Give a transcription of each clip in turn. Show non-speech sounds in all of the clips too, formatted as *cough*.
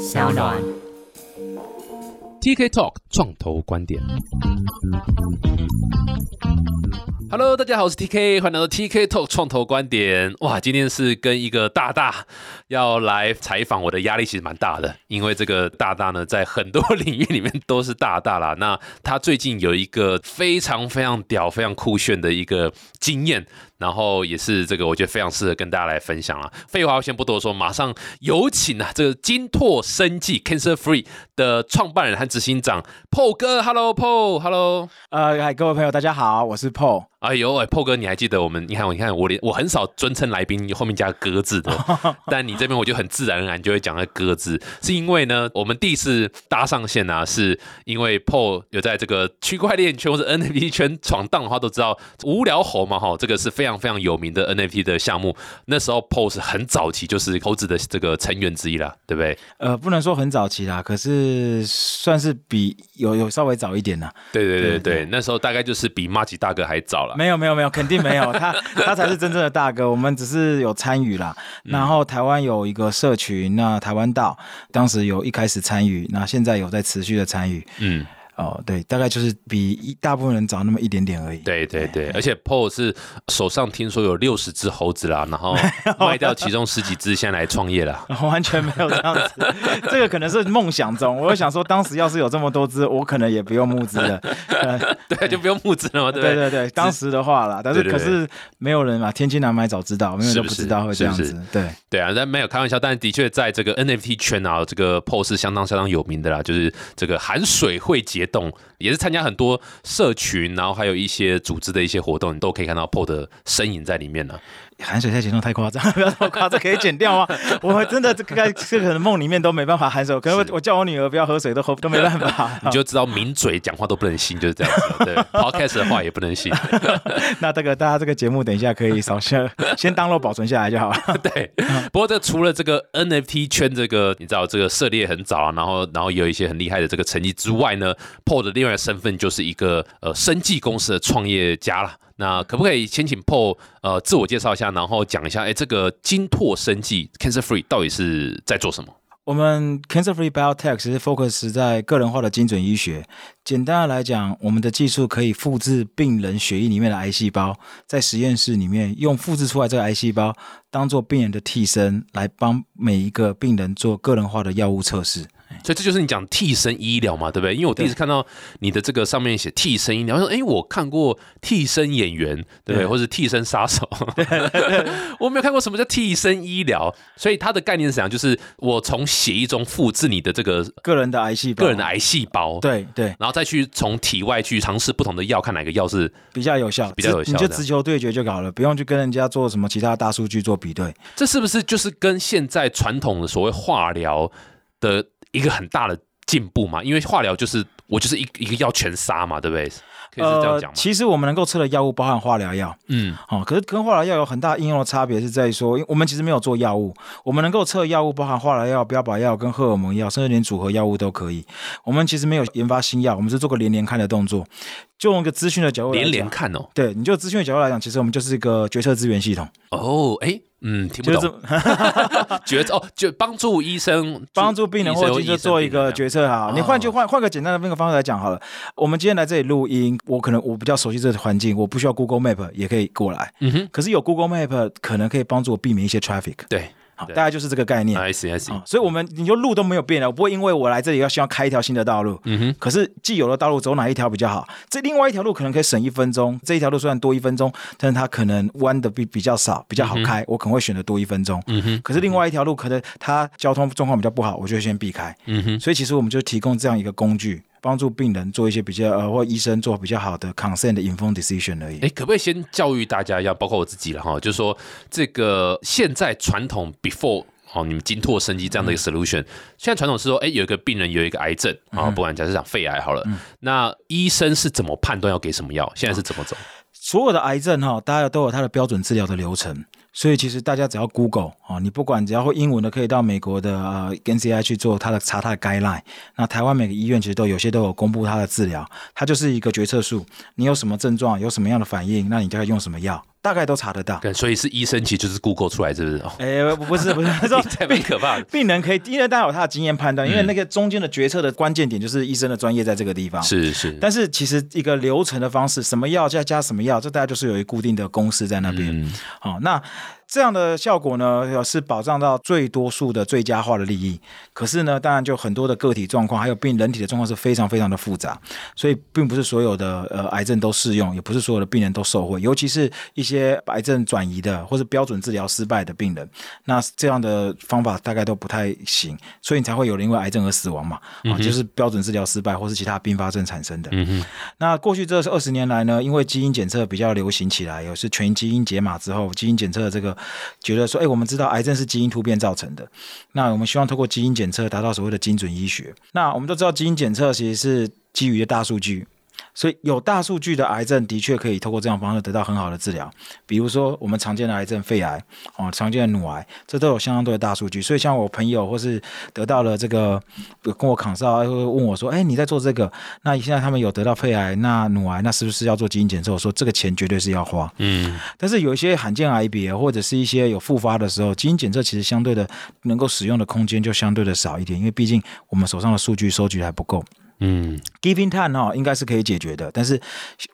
小暖。TK Talk 创投观点。Hello，大家好，我是 TK，欢迎来到 TK Talk 创投观点。哇，今天是跟一个大大要来采访，我的压力其实蛮大的，因为这个大大呢，在很多领域里面都是大大啦。*laughs* 那他最近有一个非常非常屌、非常酷炫的一个经验，然后也是这个我觉得非常适合跟大家来分享啊。废话先不多说，马上有请啊这个金拓生技 Cancer Free 的创办人和执行长 Paul 哥，Hello Paul，Hello。呃，嗨，各位朋友，大家好，我是 Paul。哎呦，哎，Paul 哥，你还记得我们？你看我，你看我连我很少尊称来宾后面加哥字的，*laughs* 但你这边我就很自然而然就会讲个哥字，是因为呢，*laughs* 我们第一次搭上线啊，是因为 Paul 有在这个区块链圈或者 NFT 圈闯荡的话，都知道无聊猴嘛，哈，这个是非常非常有名的 NFT 的项目。那时候 Paul 是很早期，就是猴子的这个成员之一啦，对不对？呃，不能说很早期啦，可是算是比有有稍微早一点啦。对对对对对，那时候大概就是比马吉大哥还早了。没有没有没有，肯定没有，*laughs* 他他才是真正的大哥，我们只是有参与啦。然后台湾有一个社群，那台湾道当时有一开始参与，那现在有在持续的参与。嗯。哦，对，大概就是比一大部分人早那么一点点而已。对对对，而且 Paul 是手上听说有六十只猴子啦，然后 *laughs* 卖掉其中十几只，现在来创业了。*laughs* 完全没有这样子，这个可能是梦想中。我想说，当时要是有这么多只，我可能也不用募资了。*laughs* 呃，对，就不用募资了嘛，对对对？对对，当时的话啦，但是可是没有人嘛，天津难买早知道，没有人都不知道会这样子。对，对啊，但没有开玩笑，但的确在这个 NFT 圈啊，这个 Paul 是相当相当有名的啦，就是这个含水会结动，也是参加很多社群，然后还有一些组织的一些活动，你都可以看到 PO 的身影在里面呢。含水太严重太夸张，*laughs* 不要这么夸张，可以剪掉吗？*laughs* 我真的这个这可能梦里面都没办法含水，可能我是我叫我女儿不要喝水都喝都没办法。*laughs* 你就知道抿嘴讲话都不能信，就是这样子。对，Podcast 的话也不能信。那这个大家这个节目等一下可以扫下，先当落保存下来就好了。对，不过这除了这个 NFT 圈这个，你知道这个涉猎很早啊，然后然后也有一些很厉害的这个成绩之外呢，Paul 的另外一个身份就是一个呃生技公司的创业家啦。那可不可以先请 Paul 呃自我介绍一下，然后讲一下，哎，这个金拓生技 Cancer Free 到底是在做什么？我们 Cancer Free Biotech 其实 focus 在个人化的精准医学。简单的来讲，我们的技术可以复制病人血液里面的癌细胞，在实验室里面用复制出来这个癌细胞当做病人的替身，来帮每一个病人做个人化的药物测试。所以这就是你讲替身医疗嘛，对不对？因为我第一次看到你的这个上面写替身医疗，我说哎，我看过替身演员，对不对？或者替身杀手，*laughs* 我没有看过什么叫替身医疗。所以它的概念是怎样？就是我从血液中复制你的这个个人的癌细胞，个人的癌细胞，，对对，然后再去从体外去尝试不同的药，看哪个药是比较有效，比较有效你就直球对决就好了，不用去跟人家做什么其他大数据做比对。这是不是就是跟现在传统的所谓化疗的一个很大的进步嘛？因为化疗就是我就是一一个药全杀嘛，对不对？可以是这样讲吗？呃其实我们能够测的药物包含化疗药，嗯，哦，可是跟化疗药有很大应用的差别是在于说，因为我们其实没有做药物，我们能够测药物包含化疗药、标靶药跟荷尔蒙药，甚至连组合药物都可以。我们其实没有研发新药，我们是做个连连看的动作。就用一个资讯的角度来连讲，连看哦。对，你就资讯的角度来讲，其实我们就是一个决策资源系统，哦，哎，嗯，听不就是懂，*laughs* 决策哦，就帮助医生 *laughs* 帮助病人或者就做一个决策哈。你换句换换个简单的那个方式来讲好了，我们今天来这里录音，我可能我比较熟悉这个环境，我不需要 Google Map 也可以过来。嗯哼，可是有 Google Map 可能可以帮助我避免一些 traffic。对好，大概就是这个概念。，I see I see，啊，所以我们你就路都没有变了，我不会因为我来这里要希望开一条新的道路，嗯哼，可是既有的道路走哪一条比较好？这另外一条路可能可以省一分钟，这一条路虽然多一分钟，但是它可能弯的比比较少，比较好开，我可能会选择多一分钟。嗯哼，可是另外一条路可能它交通状况比较不好，我就会先避开。嗯哼，所以其实我们就提供这样一个工具，帮助病人做一些比较呃或医生做比较好的 consent 的 informed decision 而已。哎，可不可以先教育大家一下，包括我自己了哈，就是说这个现在传统 before 哦，你们金拓生机这样的一个 solution，、现在传统是说，哎，有一个病人有一个癌症啊、不管假设讲肺癌好了，那医生是怎么判断要给什么药？现在是怎么走？所有的癌症哈，大家都有它的标准治疗的流程，所以其实大家只要 Google 啊，你不管只要会英文的，可以到美国的呃 NCI 去做它的查它的 guideline。那台湾每个医院其实都有些都有公布它的治疗，它就是一个决策树，你有什么症状，有什么样的反应，那你就要用什么药。大概都查得到。对，所以是医生其实就是 Google 出来，是不是？哦，哎，不是不是，他说这蛮可怕的。病人可以，因为大家有他的经验判断，因为那个中间的决策的关键点就是医生的专业在这个地方。是是，但是其实一个流程的方式，什么药加加什么药，这大家就是有一固定的公式在那边。好，那。这样的效果呢，是保障到最多数的最佳化的利益。可是呢，当然就很多的个体状况，还有病人体的状况是非常非常的复杂，所以并不是所有的呃癌症都适用，也不是所有的病人都受惠。尤其是一些癌症转移的或者标准治疗失败的病人，那这样的方法大概都不太行，所以你才会有人因为癌症而死亡嘛？啊，就是标准治疗失败或是其他并发症产生的。嗯那过去这二十年来呢，因为基因检测比较流行起来，有是全基因解码之后，基因检测的这个。觉得说，哎，我们知道癌症是基因突变造成的，那我们希望通过基因检测达到所谓的精准医学。那我们都知道，基因检测其实是基于大数据。所以有大数据的癌症的确可以透过这样方式得到很好的治疗，比如说我们常见的癌症肺癌哦，常见的乳癌，这都有相当多的大数据。所以像我朋友或是得到了这个跟我扛哨，会问我说：“哎，你在做这个？那现在他们有得到肺癌、那乳癌，那是不是要做基因检测？”我说：“这个钱绝对是要花。”嗯，但是有一些罕见癌别或者是一些有复发的时候，基因检测其实相对的能够使用的空间就相对的少一点，因为毕竟我们手上的数据收集还不够。嗯，giving time 哈，应该是可以解决的，但是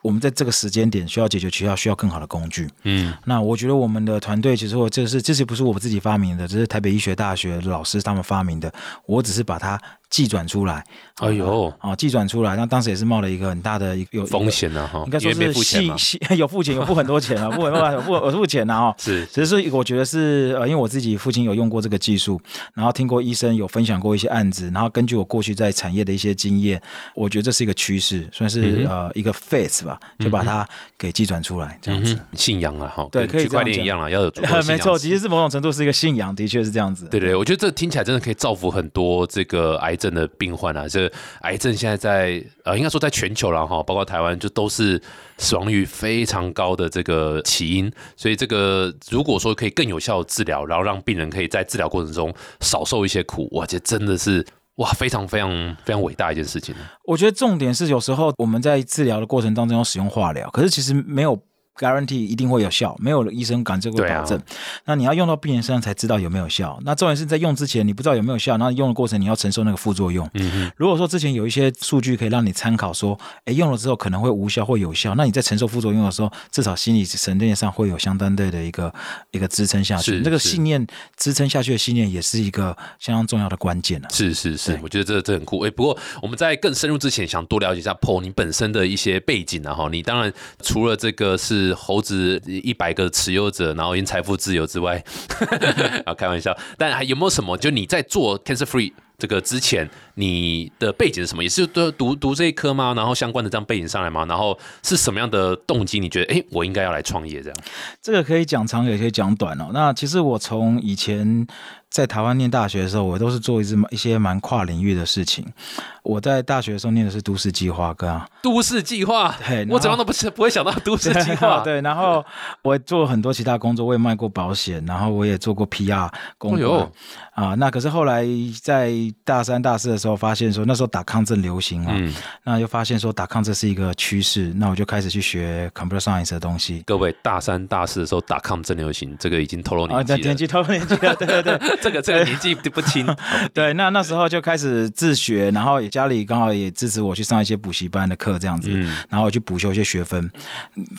我们在这个时间点需要解决，需要需要更好的工具。嗯，那我觉得我们的团队其实我这是这些不是我自己发明的，这是台北医学大学老师他们发明的，我只是把它。寄转出来，哎呦，哦，寄转出来，那当时也是冒了一个很大的一个风险呢，哈，应该说是细细 *laughs* 有付钱，有付很多钱啊，付很多付我付钱呢，哈，是，只是我觉得是呃，因为我自己父亲有用过这个技术，然后听过医生有分享过一些案子，然后根据我过去在产业的一些经验，我觉得这是一个趋势，算是呃一个 face 吧，就把它给寄转出来，这样子，信仰啊，哈，对，可以区块链一样啊，要有 *laughs* 没错，其实是某种程度是一个信仰，的确是这样子，对对，我觉得这听起来真的可以造福很多这个癌症的病患。啊，这癌症现在在呃，应该说在全球了哈，包括台湾，就都是死亡率非常高的这个起因。所以这个如果说可以更有效的治疗，然后让病人可以在治疗过程中少受一些苦，哇，这真的是哇，非常非常非常伟大一件事情。我觉得重点是有时候我们在治疗的过程当中要使用化疗，可是其实没有。Guarantee 一定会有效，没有医生敢这个保证。那你要用到病人身上才知道有没有效。那重点是在用之前你不知道有没有效，然后用的过程你要承受那个副作用。嗯如果说之前有一些数据可以让你参考，说，哎，用了之后可能会无效或有效，那你在承受副作用的时候，至少心理层面上会有相当对的一个一个支撑下去。那个信念支撑下去的信念也是一个相当重要的关键了。是是是，我觉得这这很酷。哎，不过我们在更深入之前，想多了解一下 Paul 你本身的一些背景啊哈。你当然除了这个是。猴子一百个持有者，然后因财富自由之外，*laughs* 啊，开玩笑。但还有没有什么？就你在做 Cancer Free 这个之前，你的背景是什么？也是都读读这一科吗？然后相关的这样背景上来吗？然后是什么样的动机？你觉得，哎，我应该要来创业这样？这个可以讲长，也可以讲短哦。那其实我从以前。在台湾念大学的时候，我都是做一些一些蛮跨领域的事情。我在大学的时候念的是都市计划，哥。都市计划，对，我怎么都不是不会想到都市计划。*laughs* 对，然后我做很多其他工作，我也卖过保险，然后我也做过 PR 工作。啊，那可是后来在大三、大四的时候，发现说那时候打抗正流行啊，嗯那就发现说打抗这是一个趋势，那我就开始去学 computer science 的东西。各位大三、大四的时候打抗正流行，这个已经透露年纪了。年纪透露年纪了，对对对。*laughs* 这个这个年纪不轻，*laughs* 对，那那时候就开始自学，然后家里刚好也支持我去上一些补习班的课，这样子，然后去补修一些学分，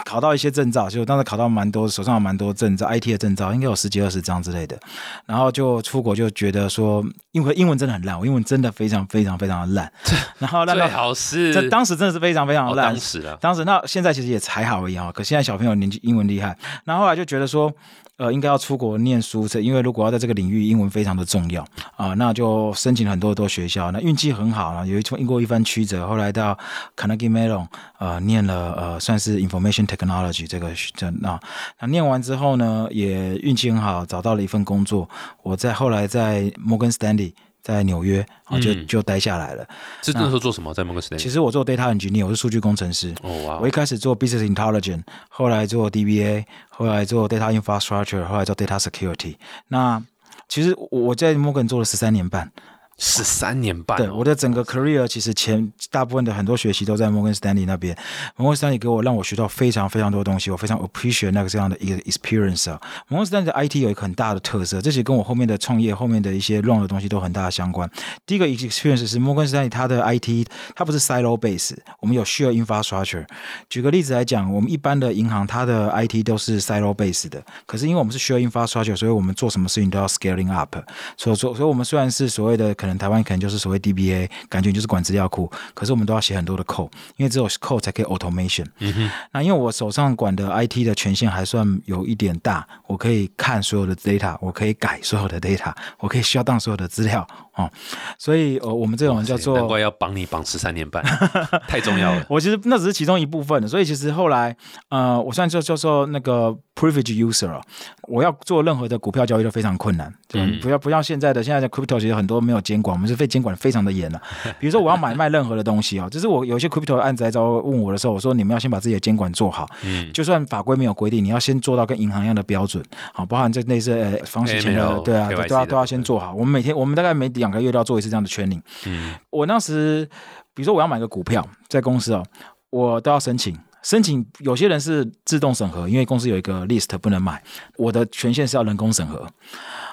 考到一些证照，就当时考到蛮多，手上有蛮多证照，IT 的证照应该有十几二十张之类的，然后就出国就觉得说，因为英文真的很烂，我英文真的非常非常非常的烂，*laughs* 然后最好是这当时真的是非常非常烂，当时当时那现在其实也才好而已哈，可现在小朋友年纪英文厉害，然后后来就觉得说。呃，应该要出国念书，是因为如果要在这个领域，英文非常的重要啊，那就申请很多多学校。那运气很好啊，有一经过一番曲折，后来到 Carnegie Mellon，呃，念了呃，算是 Information Technology 这个这那那念完之后呢，也运气很好，找到了一份工作。我在后来在 Morgan Stanley。在纽约啊，就就待下来了。是那时候做什么？在某个时代？其实我做 data engineer，我是数据工程师。哦哇！我一开始做 business intelligence，后来做 DBA，后来做 data infrastructure，后来做 data security。那其实我在 Morgan 做了十三年半。十三年半、哦，对，我的整个 career 其实前大部分的很多学习都在摩根 Stanley 那边。摩根 Stanley 给我让我学到非常非常多东西，我非常 appreciate 那个这样的一个 experience 啊。摩根 Stanley 的 IT 有一个很大的特色，这些跟我后面的创业后面的一些 run 的东西都很大的相关。第一个 experience 是摩根 Stanley 它的 IT 它不是 silo base，我们有 share infrastructure。举个例子来讲，我们一般的银行它的 IT 都是 silo base 的，可是因为我们是 share infrastructure，所以我们做什么事情都要 scaling up。所以说，所以我们虽然是所谓的可能台湾可能就是所谓 DBA，感觉就是管资料库，可是我们都要写很多的 code，因为只有 code 才可以 automation。嗯哼，那因为我手上管的 IT 的权限还算有一点大，我可以看所有的 data，我可以改所有的 data，我可以 shut down 所有的资料哦，所以呃，我们这种叫难做。怪要绑你绑十三年半，*laughs* 太重要了。我其实那只是其中一部分的，所以其实后来，呃，我算就叫做那个 privilege user 啊，我要做任何的股票交易都非常困难，对，嗯不要不像现在的现在的 crypto 其实很多没有监管，我们是被监管非常的严了、比如说我要买卖任何的东西啊，就是我有一些 crypto 的案子来找我问我的时候，我说你们要先把自己的监管做好，嗯，就算法规没有规定，你要先做到跟银行一样的标准，好，包含这那些呃防洗钱的对啊，都要都要先做好。我们每天我们大概每两个月都要做一次这样的 training。嗯，我当时比如说我要买个股票，在公司哦，我都要申请。申请有些人是自动审核，因为公司有一个 list 不能买，我的权限是要人工审核。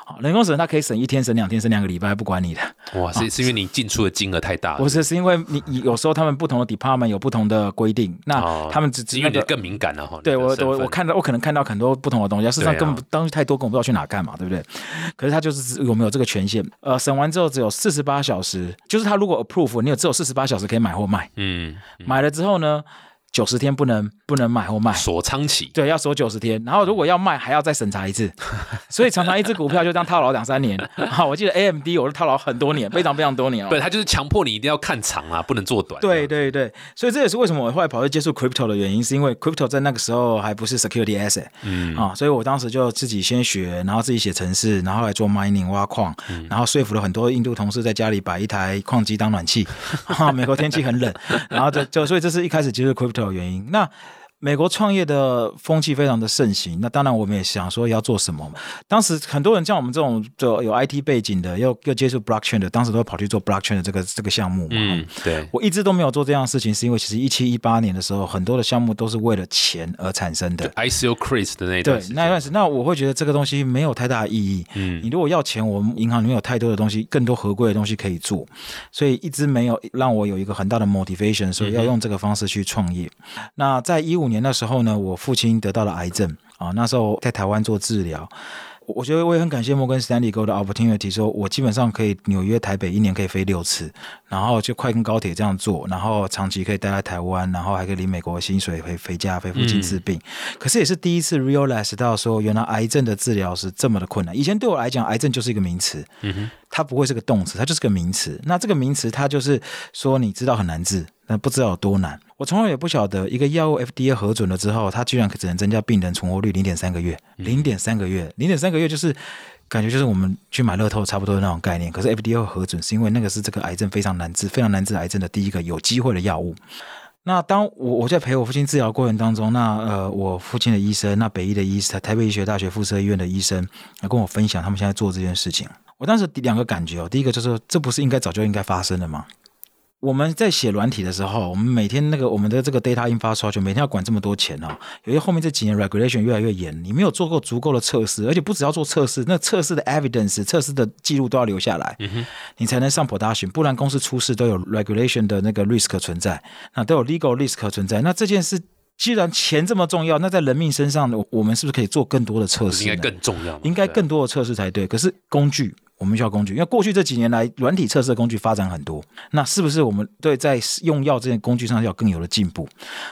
好，人工审核它可以审一天、审两天、审两个礼拜，不管你的。哇，是是因为你进出的金额太大了，不是，是因为你你有时候他们不同的 department 有不同的规定，那哦他们只只那个因为你更敏感了哈。对我我我看到我可能看到很多不同的东西，事实上更啊根本东西太多，根本不知道去哪干嘛，对不对？可是他就是只有没有这个权限？呃，审完之后只有四十八小时，就是他如果 approve，你有只有四十八小时可以买或卖。嗯，买了之后呢，九十天不能不能买或卖。锁仓期，对，要锁九十天，然后如果要卖，还要再审查一次，*laughs* 所以常常一只股票就这样套牢两三年。好，我记得 AMD 我是套牢很多年，非常非常多年哦。对，他就是强迫你一定要看长啊，不能做短。对对对，所以这也是为什么我后来跑去接触 crypto 的原因，是因为 crypto 在那个时候还不是 security asset，嗯啊，所以我当时就自己先学，然后自己写程式，然后来做 mining 挖矿，然后说服了很多印度同事在家里摆一台矿机当暖气。啊，美国天气很冷，然后就就所以这是一开始接触 crypto 的原因。那美国创业的风气非常的盛行，那当然我们也想说要做什么。当时很多人像我们这种就有 IT 背景的，又又接触 blockchain 的，当时都会跑去做 blockchain 的这个这个项目嘛。嗯，对，我一直都没有做这样的事情，是因为其实一七一八年的时候，很多的项目都是为了钱而产生的。ICO Chris 的那一对那一段时，那我会觉得这个东西没有太大的意义。嗯你如果要钱，我们银行里面有太多的东西，更多合规的东西可以做，所以一直没有让我有一个很大的 motivation，所以要用这个方式去创业。那在一五年的时候呢，我父亲得到了癌症啊，那时候在台湾做治疗。我我觉得我也很感谢摩根斯丹利给我的 opportunity，说我基本上可以纽约、台北一年可以飞六次，然后就快跟高铁这样做，然后长期可以待在台湾，然后还可以领美国的薪水回回家陪父亲治病。可是也是第一次 realize 到说，原来癌症的治疗是这么的困难。以前对我来讲，癌症就是一个名词，嗯哼，它不会是个动词，它就是个名词。那这个名词，它就是说你知道很难治，但不知道有多难。我从来也不晓得，一个药物 FDA 核准了之后，它居然只能增加病人存活率零点三个月，零点三个月，零点三个月就是。感觉就是我们去买乐透差不多的那种概念，可是 FDA 会核准，是因为那个是这个癌症非常难治、非常难治癌症的第一个有机会的药物。那当我我在陪我父亲治疗过程当中，那呃，我父亲的医生，那北医的医生，台北医学大学附设医院的医生，来跟我分享他们现在做这件事情。我当时第两个感觉哦，第一个就是这不是应该早就应该发生的吗？我们在写软体的时候，我们每天那个我们的这个 data infrastructure 每天要管这么多钱哦，由于后面这几年 regulation 越来越严，你没有做够足够的测试，而且不只要做测试，那测试的 evidence 测试的记录都要留下来，你才能上 production，不然公司出事都有 regulation 的那个 risk 存在，那都有 legal risk 存在，那这件事。既然钱这么重要，那在人命身上，我我们是不是可以做更多的测试呢？应该更重要嘛，应该更多的测试才对。可是工具，我们需要工具，因为过去这几年来，软体测试的工具发展很多。那是不是我们对在用药这件工具上要更有了进步？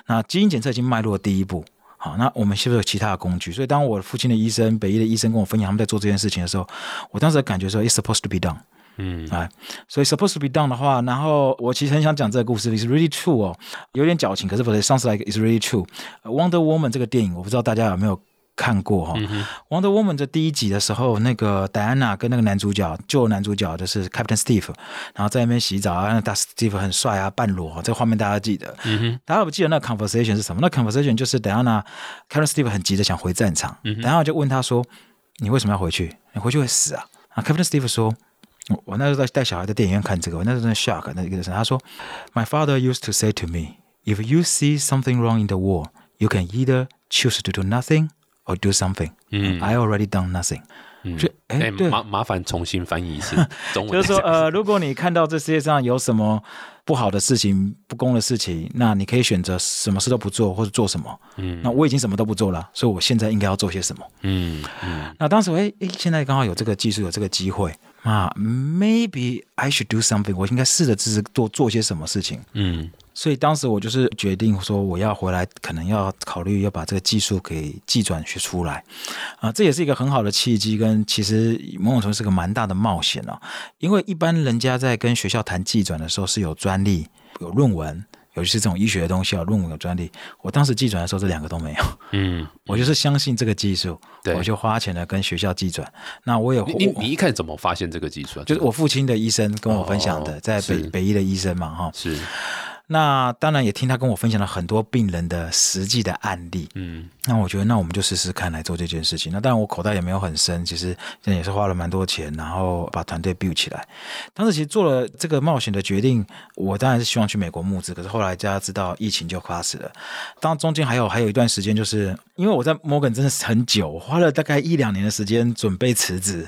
那基因检测已经迈入了第一步。好，那我们是不是有其他的工具？所以当我父亲的医生、北医的医生跟我分享他们在做这件事情的时候，我当时的感觉说，it's supposed to be done。嗯哎，所以 supposed to be done 的话，然后我其实很想讲这个故事，is really true 哦，有点矫情，可是 but it sounds like is really true。Wonder Woman 这个电影，我不知道大家有没有看过哈、Wonder Woman 的第一集的时候，那个戴安娜跟那个男主角，旧男主角就是 Captain Steve，然后在那边洗澡啊，那大 Steve 很帅啊，半裸，这个画面大家记得。嗯哼，大家不记得那个 conversation 是什么？那 conversation 就是戴安娜 Captain Steve 很急着想回战场，嗯哼然后就问他说：“你为什么要回去？你回去会死啊？”啊，Captain Steve 说：“我我那时候在带小孩在电影院看这个，我那时候真的 shock 那一个人，他说，My father used to say to me, if you see something wrong in the world, you can either choose to do nothing or do something. 嗯 I already done nothing. 哎麻麻烦重新翻译一次 *laughs* 中文，就是说，呃，如果你看到这世界上有什么不好的事情、不公的事情，那你可以选择什么事都不做，或者做什么。嗯那我已经什么都不做了，所以我现在应该要做些什么？嗯嗯那当时，哎哎，现在刚好有这个技术，有这个机会，啊，maybe I should do something，我应该试着自做做些什么事情。嗯所以当时我就是决定说，我要回来，可能要考虑要把这个技术给技转学出来，啊，这也是一个很好的契机，跟其实某种程度是个蛮大的冒险哦。因为一般人家在跟学校谈技转的时候是有专利、有论文，尤其是这种医学的东西啊，论文有专利。我当时技转的时候，这两个都没有，嗯，我就是相信这个技术，对我就花钱来跟学校技转。那我也你你你一开始怎么发现这个技术啊？就是我父亲的医生跟我分享的，哦在北北医的医生嘛，哈。是那当然也听他跟我分享了很多病人的实际的案例。嗯那我觉得，那我们就试试看来做这件事情。那当然，我口袋也没有很深，其实现在也是花了蛮多钱，然后把团队 build 起来。当时其实做了这个冒险的决定，我当然是希望去美国募资，可是后来大家知道疫情就 crash 了。当中间还有还有一段时间，就是因为我在 Morgan 真的是很久，我花了大概一两年的时间准备辞职。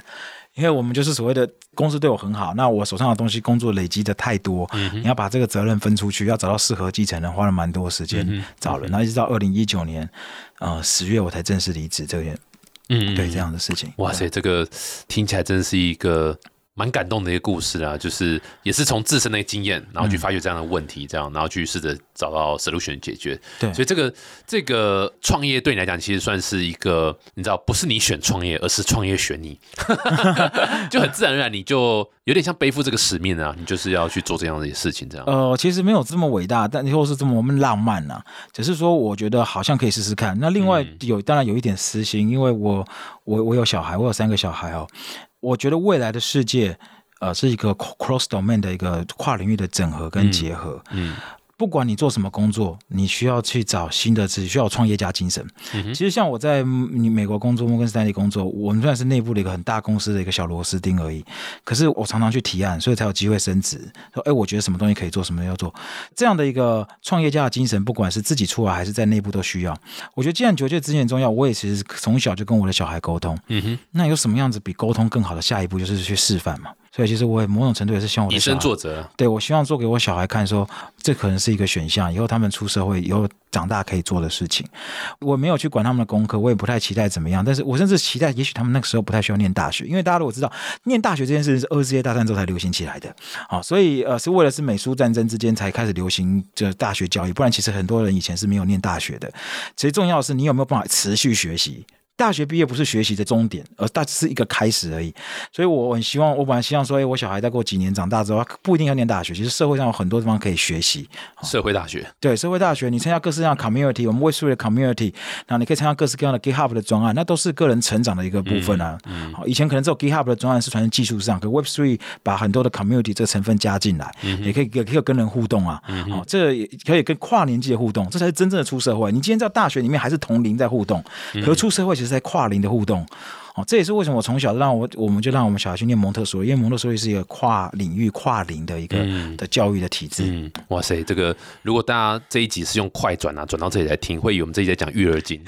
因为我们就是所谓的公司对我很好，那我手上的东西工作累积的太多，你要把这个责任分出去，要找到适合继承人，花了蛮多时间找人，然后一直到二零一九年，呃十月我才正式离职这件嗯，对这样的事情。哇塞，这个听起来真是一个蛮感动的一个故事啊！就是也是从自身的经验，然后去发掘这样的问题，这样然后去试着找到 solution 解决。对所以这个这个创业对你来讲，其实算是一个你知道，不是你选创业，而是创业选你，*laughs* *laughs* 就很自然而然，你就有点像背负这个使命啊，你就是要去做这样的事情，这样。呃，其实没有这么伟大，但或是这么浪漫呐、只是说我觉得好像可以试试看。那另外嗯有、当然有一点私心，因为我我我有小孩，我有三个小孩哦，我觉得未来的世界。呃，是一个 cross domain 的一个跨领域的整合跟结合。嗯不管你做什么工作，你需要去找新的自己，需要有创业家精神。嗯其实像我在嗯你美国工作，摩根士丹利工作，我们虽然是内部的一个很大公司的一个小螺丝钉而已，可是我常常去提案，所以才有机会升职。说，哎，我觉得什么东西可以做，什么要做，这样的一个创业家的精神，不管是自己出来还是在内部都需要。我觉得既然觉得资源很重要，我也其实从小就跟我的小孩沟通。嗯哼，那有什么样子比沟通更好的下一步，就是去示范嘛。所以其实我也某种程度也是希望我的以身作则。对我希望做给我小孩看说这可能是一个选项，以后他们出社会以后长大可以做的事情。我没有去管他们的功课，我也不太期待怎么样，但是我甚至期待，也许他们那个时候不太需要念大学，因为大家如果知道，念大学这件事情是二次世界大战之后才流行起来的，好，所以呃是为了是美苏战争之间才开始流行这大学教育，不然其实很多人以前是没有念大学的。其实重要的是你有没有办法持续学习。大学毕业不是学习的终点，而大是一个开始而已。所以我很希望，我本来希望说，哎，我小孩再过几年长大之后，不一定要念大学，其实社会上有很多地方可以学习。社会大学，对，社会大学，你参加各式各样的 community，我们 w e b 的 community，然后你可以参加各式各样的 GitHub 的专案，那都是个人成长的一个部分啊。好，以前可能只有 GitHub 的专案是传在技术上，可 Web Three 把很多的 community 这个成分加进来，也可以也可以跟人互动啊。好，这也可以跟跨年纪的互动，这才是真正的出社会。你今天在大学里面还是同龄在互动，可是出社会其实是在跨龄的互动。哦，这也是为什么我从小让我我们就让我们小孩去念蒙特梭利，因为蒙特梭利是一个跨领域、跨龄的一个、的教育的体制。嗯，哇塞，这个如果大家这一集是用快转啊，转到这里来听，会以为我们这一集在讲育儿经，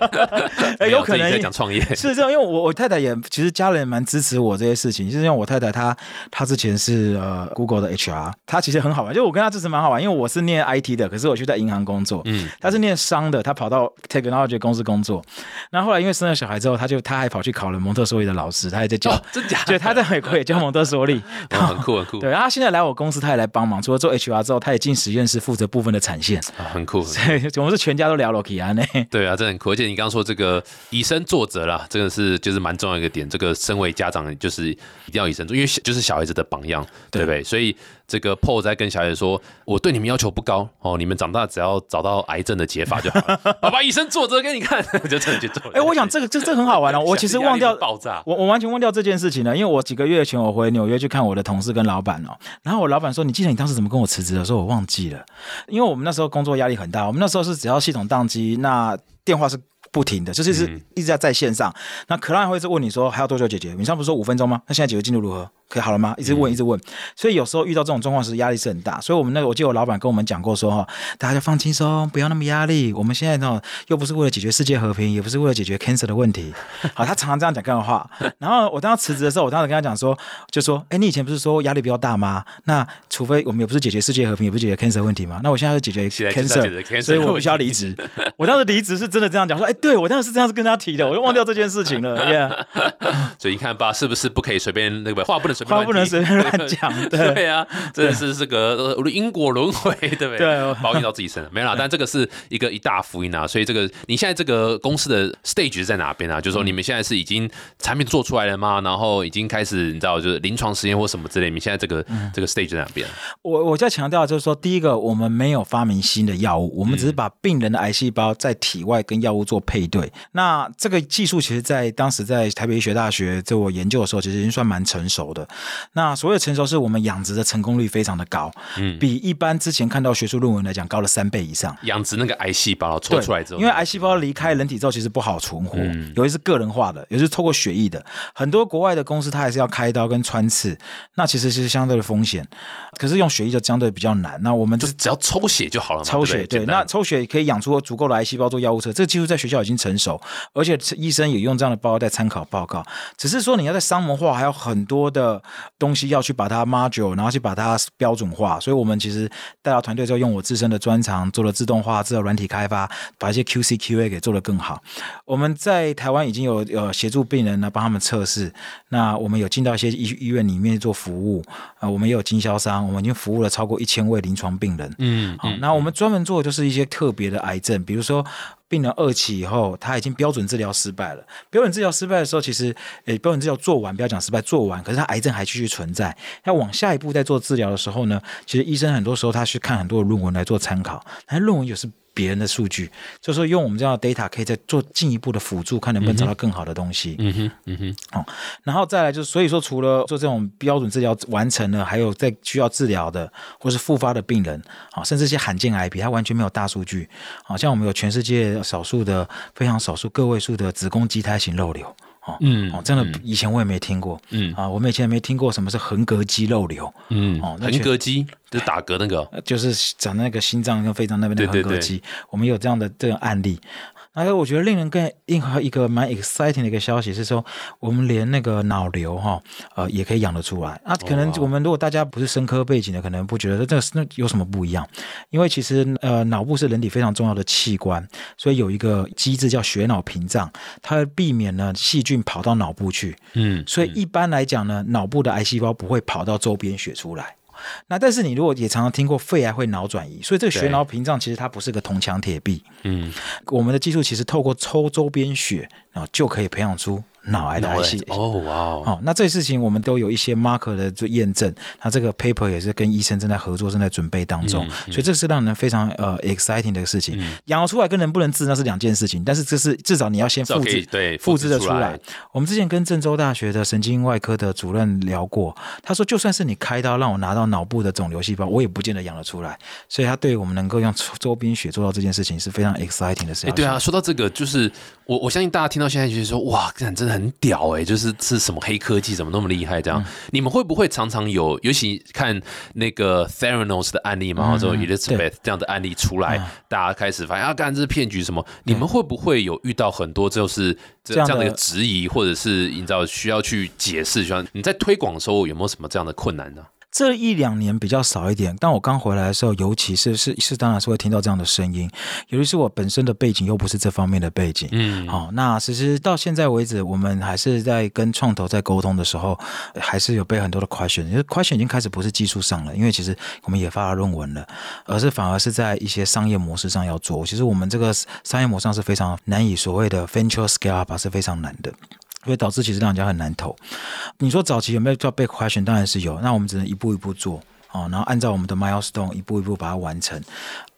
*laughs* 哎，有可能在讲创业，*laughs* 是这样，因为我我太太也其实家人也蛮支持我这些事情。就是因为我太太她她之前是呃 Google 的 HR，她其实很好玩，就我跟她支持蛮好玩，因为我是念 IT 的，可是我去在银行工作，嗯，她是念商的，她跑到 technology 公司工作。那后来因为生了小孩之后，她就她还跑去考了蒙特梭利的老师，他也在教，哦，真假的？*laughs* 对，他在美国也教蒙特梭利。*laughs* 哦很酷很酷，对，然后她现在来我公司，他也来帮忙，除了做 HR 之后，他也进实验室负责部分的产线。啊很酷。对，*laughs* 我们是全家都聊了 k 安呢。对啊，这很酷。而且你刚刚说这个以身作则啦，这个是就是蛮重要一个点。这个身为家长，就是一定要以身作，因为就是小孩子的榜样，对不对？所以这个 Paul 在跟小孩子说：“我对你们要求不高哦，你们长大只要找到癌症的解法就好了。*laughs* 爸爸以身作则给你看，*laughs* 就真的去做。”哎，我想这个这这很好玩哦。我其实忘掉爆炸。我我完全忘掉这件事情了，因为我几个月前我回纽约去看我的同事跟老板哦，然后我老板说：“你记得你当时怎么跟我辞职的？”我说我忘记了，因为我们那时候工作压力很大，我们那时候是只要系统宕机，那电话是。不停的，就是是一直在在线上。那 client 会是问你说还要多久解决？你上不是说五分钟吗？那现在解决进度如何？可以好了吗？一直问，一直问。所以有时候遇到这种状况时，压力是很大。所以我们那个，我记得我老板跟我们讲过说哈，大家就放轻松，不要那么压力。我们现在呢，又不是为了解决世界和平，也不是为了解决 cancer 的问题。*laughs* 好，他常常这样讲这样的话。然后我当时辞职的时候，我当时跟他讲说，就说，哎，你以前不是说压力比较大吗？那除非我们也不是解决世界和平，也不是解决 cancer 问题吗？那我现在是解决 cancer，所以我必须要离职。我当时离职是真的这样讲，说，哎，对我当时是这样子跟他提的，我就忘掉这件事情了。*laughs* 所以你看吧，是不是不可以随便那个话不能随便话不能随便乱讲？*laughs* 对啊，真的是这个因果轮回，对不对？对，报应到自己身上没啦。但这个是一个一大福音啊。所以这个你现在这个公司的 stage 在哪边啊？就是说你们现在是已经产品做出来了吗？然后已经开始你知道就是临床实验或什么之类？你现在这个这个 stage 在哪边？我我在强调就是说，第一个我们没有发明新的药物，我们只是把病人的癌细胞在体外跟药物做配对。那这个技术其实，在当时在台北医学大学做研究的时候，其实已经算蛮成熟的。那所谓成熟，是我们养殖的成功率非常的高，嗯，比一般之前看到学术论文来讲高了三倍以上。养殖那个癌细胞抽出来之后，因为癌细胞离开人体之后其实不好存活，有些是个人化的，有些是透过血液的。很多国外的公司它还是要开刀跟穿刺，那其实是相对的风险。可是用血液就相对比较难。那我们就是只要抽血就好了，抽血对，那抽血可以养出足够的癌细胞做药物测，这个技术在学校已经成熟，而且医生也用这样的报告在参考报告。只是说你要在商模化，还有很多的东西要去把它 module，然后去把它标准化。所以我们其实带到团队之后，用我自身的专长做了自动化、制造软体开发，把一些 QC、QA 给做得更好。我们在台湾已经有呃协助病人呢，帮他们测试。那我们有进到一些医医院里面做服务啊，我们也有经销商，我们已经服务了超过一千位临床病人。嗯，好，那我们专门做的就是一些特别的癌症，比如说。病人二期以后，他已经标准治疗失败了。标准治疗失败的时候，其实诶，标准治疗做完，不要讲失败，做完，可是他癌症还继续存在。要往下一步再做治疗的时候呢，其实医生很多时候他去看很多论文来做参考，但论文有时。别人的数据，就说用我们这样的 data 可以再做进一步的辅助，看能不能找到更好的东西。嗯哼，嗯哼，哦，然后再来就是，所以说除了做这种标准治疗完成了，还有在需要治疗的或是复发的病人，啊，甚至一些罕见癌比，它完全没有大数据。好像我们有全世界少数的非常少数个位数的子宫畸胎型肉瘤。哦，嗯，哦，真的，以前我也没听过，嗯，啊，我们以前也没听过什么是横膈肌肉瘤，嗯，哦，横膈肌就是打嗝那个，就是长那个心脏跟肺脏那边的横膈肌，我们有这样的这种案例。还有，我觉得令人更另外一个蛮 exciting 的一个消息是说，我们连那个脑瘤哈，呃，也可以养得出来。那可能我们如果大家不是生科背景的，可能不觉得这个那有什么不一样？因为其实呃，脑部是人体非常重要的器官，所以有一个机制叫血脑屏障，它避免呢细菌跑到脑部去。嗯，所以一般来讲呢，脑部的癌细胞不会跑到周边血出来。那但是你如果也常常听过肺癌会脑转移，所以这个血脑屏障其实它不是个铜墙铁壁。嗯，我们的技术其实透过抽周边血，然后就可以培养出。脑癌的癌细哦哇哦，那这事情我们都有一些 marker 的做验证，那这个 paper 也是跟医生正在合作，正在准备当中，所以这是让人非常呃 exciting 的事情。养出来跟能不能治那是两件事情，但是这是至少你要先复制，对，复制的出来。我们之前跟郑州大学的神经外科的主任聊过，他说就算是你开刀让我拿到脑部的肿瘤细胞，我也不见得养得出来。所以他对我们能够用周边血做到这件事情是非常 exciting 的事情。对啊，说到这个，就是我我相信大家听到现在就是说哇，真的。很屌哎，就是是什么黑科技，怎么那么厉害？这样，你们会不会常常有，尤其看那个 Theranos 的案例嘛，或者 Elizabeth 这样的案例出来，大家开始发现啊，干这是骗局什么？你们会不会有遇到很多就是这样的一个质疑，或者是你知道需要去解释？像你在推广的时候有没有什么这样的困难呢？这一两年比较少一点，但我刚回来的时候，尤其是是是，当然是会听到这样的声音。尤其是我本身的背景又不是这方面的背景，嗯，好，那其实到现在为止，我们还是在跟创投在沟通的时候，还是有被很多的 question，因为 question 已经开始不是技术上了，因为其实我们也发了论文了，而是反而是在一些商业模式上要做。其实我们这个商业模式上是非常难以所谓的 venture scale up 是非常难的。会导致其实让人家很难投。你说早期有没有叫被 question？当然是有。那我们只能一步一步做哦，然后按照我们的 milestone 一步一步把它完成。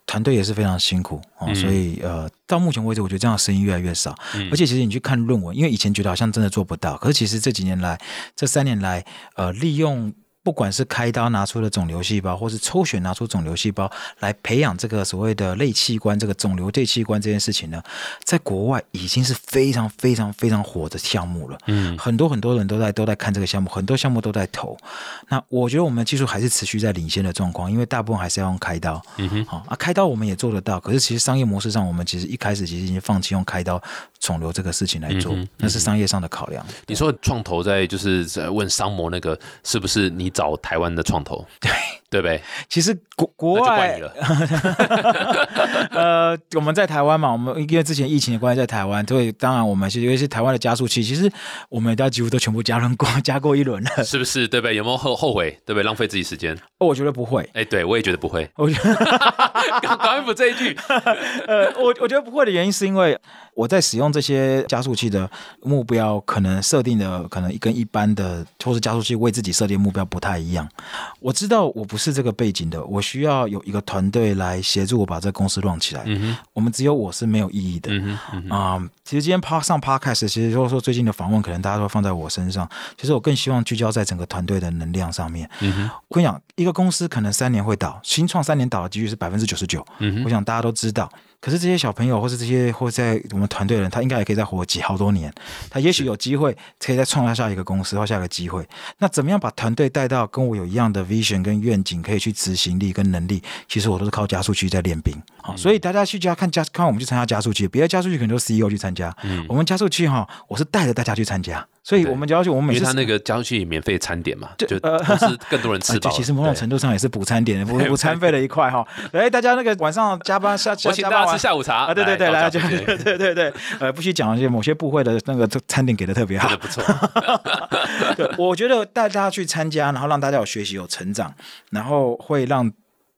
团队也是非常辛苦哦，所以呃，到目前为止，我觉得这样的声音越来越少。而且其实你去看论文，因为以前觉得好像真的做不到，可是其实这几年来，这三年来，呃，利用。不管是开刀拿出的肿瘤细胞，或是抽血拿出肿瘤细胞来培养这个所谓的类器官，这个肿瘤类器官这件事情呢，在国外已经是非常非常非常火的项目了。嗯，很多很多人都在都在看这个项目，很多项目都在投。那我觉得我们的技术还是持续在领先的状况，因为大部分还是要用开刀。嗯哼，好、啊，开刀我们也做得到，可是其实商业模式上，我们其实一开始其实已经放弃用开刀肿瘤这个事情来做，那是商业上的考量。你说创投在就是在问商模那个是不是你找台湾的创投？对对不对？其实国国外。*laughs* 呃，我们在台湾嘛，我们因为之前疫情的关系在台湾，所以当然我们是因为是台湾的加速器，其实我们大家几乎都全部加轮过，*laughs* 加过一轮了。是不是？对不对？有没有后后悔？对不对？浪费自己时间？哦我觉得不会，哎，对我也觉得不会。*laughs* 我觉得刚刚补这一句，呃，我我觉得不会的原因是因为我在使用这些加速器的目标，可能设定的可能跟一般的或是加速器为自己设定目标不太一样。我知道我不是这个背景的，我需要有一个团队来协助我把这个公司 run 起来。嗯，我们只有我是没有意义的。啊、其实今天趴上 podcast，其实如果说最近的访问，可能大家都放在我身上。其实我更希望聚焦在整个团队的能量上面。嗯，我跟你讲，一个公司可能三年会倒，新创三年倒的几率是百分之九十九。嗯我想大家都知道。可是这些小朋友，或是这些或在我们团队的人，他应该也可以再活几好多年。他也许有机会可以再创造下一个公司或下一个机会。那怎么样把团队带到跟我有一样的 vision 跟愿景，可以去执行力跟能力？其实我都是靠加速器在练兵。好，所以大家去加看加看我们去参加加速器，别的加速器可能都 CEO 去参加，嗯我们加速器哈，我是带着大家去参加。所以我们加速器，我们每次因为他那个加速器免费餐点嘛，就呃同时更多人吃 *laughs* 啊，饱其实某种程度上也是补餐点，*laughs* 补补餐费的一块哈。哎，大家那个晚上加班 *laughs* 下我请大家加班吃下午茶啊，对对对，来对对对对，呃，不许讲一些某些部会的那个餐点给的特别好。不错。对，我觉得带大家去参加，然后让大家有学习、有成长，然后会让。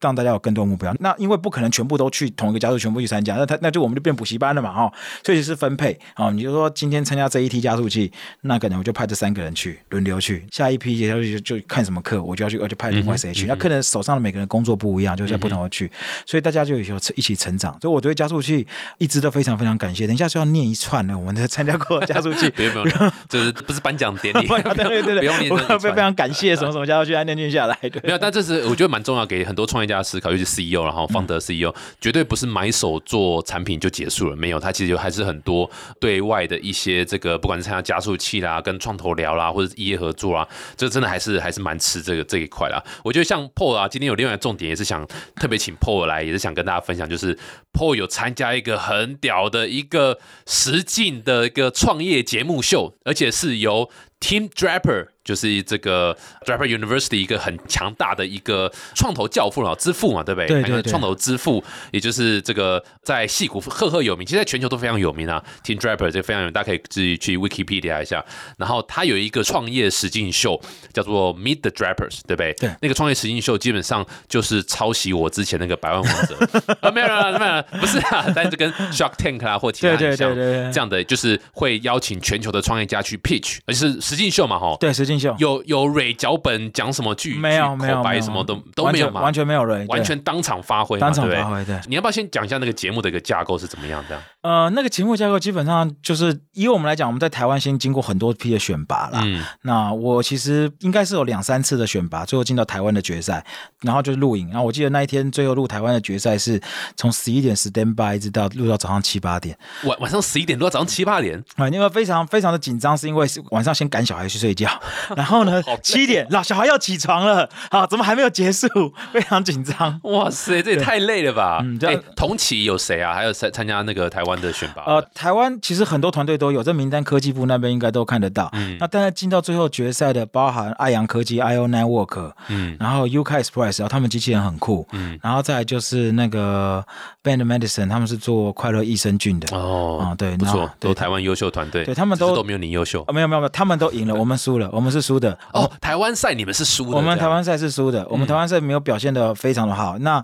让大家有更多目标，那因为不可能全部都去同一个加速，全部去参加，那他那就我们就变补习班了嘛，哈，所以是分配啊、你就说今天参加这一批加速器，那可能我就派这三个人去轮流去，下一批加速器就就看什么课，我就要去，我就派另外谁去。那客人手上的每个人工作不一样，就是不同的去，所以大家就有一起成长。所以我对加速器一直都非常非常感谢。等一下就要念一串呢，我们的参加过的加速器，不用不用，就是不是颁奖典礼？*laughs* 对对对对，不用念我这一串。非非常感谢什么什么加速器，念念下来，对。没有，但这是我觉得蛮重要，给很多创业家思考，尤其是 CEO，然后方德 CEO，、绝对不是买手做产品就结束了，没有，他其实有还是很多对外的一些这个，不管是参加加速器啦、跟创投聊啦，或者是业合作啊，这真的还是还是蛮吃这个这一块啦。我觉得像 Paul 啊，今天有另外一个重点，也是想特别请 Paul 来，也是想跟大家分享，就是 Paul 有参加一个很屌的一个实境的一个创业节目秀，而且是由 Team Draper，就是这个 Draper University 一个很强大的一个创投教父了，之父嘛，对不对？对对对那个创投之父，也就是这个在戏骨赫赫有名，其实在全球都非常有名啊。Team Draper 这个非常有名，大家可以自己去 Wikipedia 一下。然后他有一个创业实境秀，叫做 Meet the Drappers，对不对？对那个创业实境秀基本上就是抄袭我之前那个百万王者 *laughs* 啊，没有啦，没有啦，不是啊，*laughs* 但是跟 Shark Tank 啊或其他像对对对这样的，就是会邀请全球的创业家去 pitch，而且是实境秀嘛，哈。对，实境秀有有蕊脚本讲什么剧，没有剧没有口白什么都都没有嘛，完全没有人，完全当场发挥嘛，当场对不对发挥，对。你要不要先讲一下那个节目的一个架构是怎么样？这样，呃，那个节目架构基本上就是以我们来讲，我们在台湾先经过很多批的选拔啦。嗯，那我其实应该是有两三次的选拔，最后进到台湾的决赛，然后就是录影。然后我记得那一天最后录台湾的决赛是从十一点 stand by 一直到录到早上七八点晚晚上十一点多到早上七八点，啊，因为非常非常的紧张，是因为晚上先赶小孩去睡觉，*laughs* 然后呢七点老小孩要起床了，啊，怎么还没有结束？非常紧张。哇塞，这也太累了吧！哎、嗯这样同期有谁啊？还有参参加那个台湾的选拔？呃，台湾其实很多团队都有，这名单科技部那边应该都看得到。嗯那当然进到最后决赛的，包含爱阳科技、IO Network，嗯然后 UK Express，然后他们机器人很酷，嗯，然后再来就是那个 Band Medicine，他们是做快乐益生菌的。哦，啊对不错都台湾优秀团队，对他们都都没有你优秀哦，没有没有没有，他们都赢了，*laughs* 我们输了，我们是输的。哦。台湾赛你们是输的，我们台湾赛是输的，我们嗯台湾赛没有表现的非常的好。那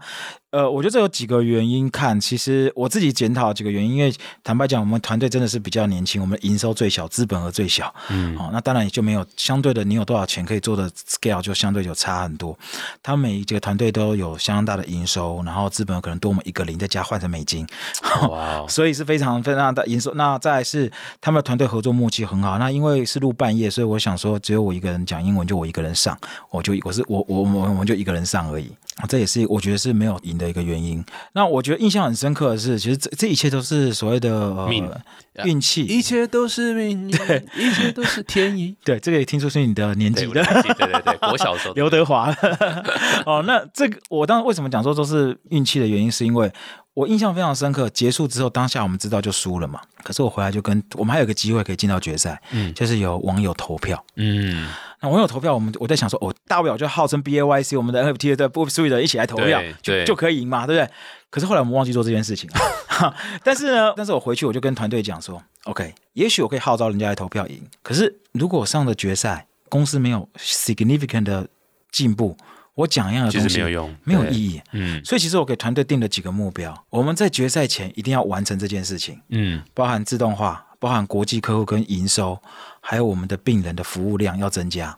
呃，我觉得这有几个原因看。其实我自己检讨几个原因，因为坦白讲，我们团队真的是比较年轻，我们营收最小，资本额最小。嗯，哦，那当然也就没有相对的，你有多少钱可以做的 scale 就相对就差很多。他们每一个团队都有相当大的营收，然后资本额可能多我们一个零，再加换成美金。哇，*laughs* 所以是非常非常大的营收。那再是他们的团队合作默契很好。那因为是录半夜，所以我想说，只有我一个人讲英文，就我一个人上，我就我是我我我我们就一个人上而已。这也是我觉得是没有赢的一个原因。那我觉得印象很深刻的是，其实这这一切都是所谓的命运气，一切都是命运，对，一切都是天意。对，这个也听出是你的年纪的，*laughs* 对对对，我小时候刘德华。哦，那这个我当时为什么讲说都是运气的原因，是因为我印象非常深刻。结束之后，当下我们知道就输了嘛。可是我回来就跟我们还有个机会可以进到决赛，嗯，就是有网友投票，嗯。那网友投票，我们我在想说，哦，大不了就号称 B A Y C 我们的 N F T 的 Suite 一起来投票，就就可以赢嘛，对不对？可是后来我们忘记做这件事情。*laughs* 但是呢，但是我回去我就跟团队讲说，OK，也许我可以号召人家来投票赢。可是如果上了决赛，公司没有 significant 的进步，我讲一样的东西没有用，没有意义。嗯，所以其实我给团队定了几个目标，我们在决赛前一定要完成这件事情。嗯，包含自动化，包含国际客户跟营收。还有我们的病人的服务量要增加，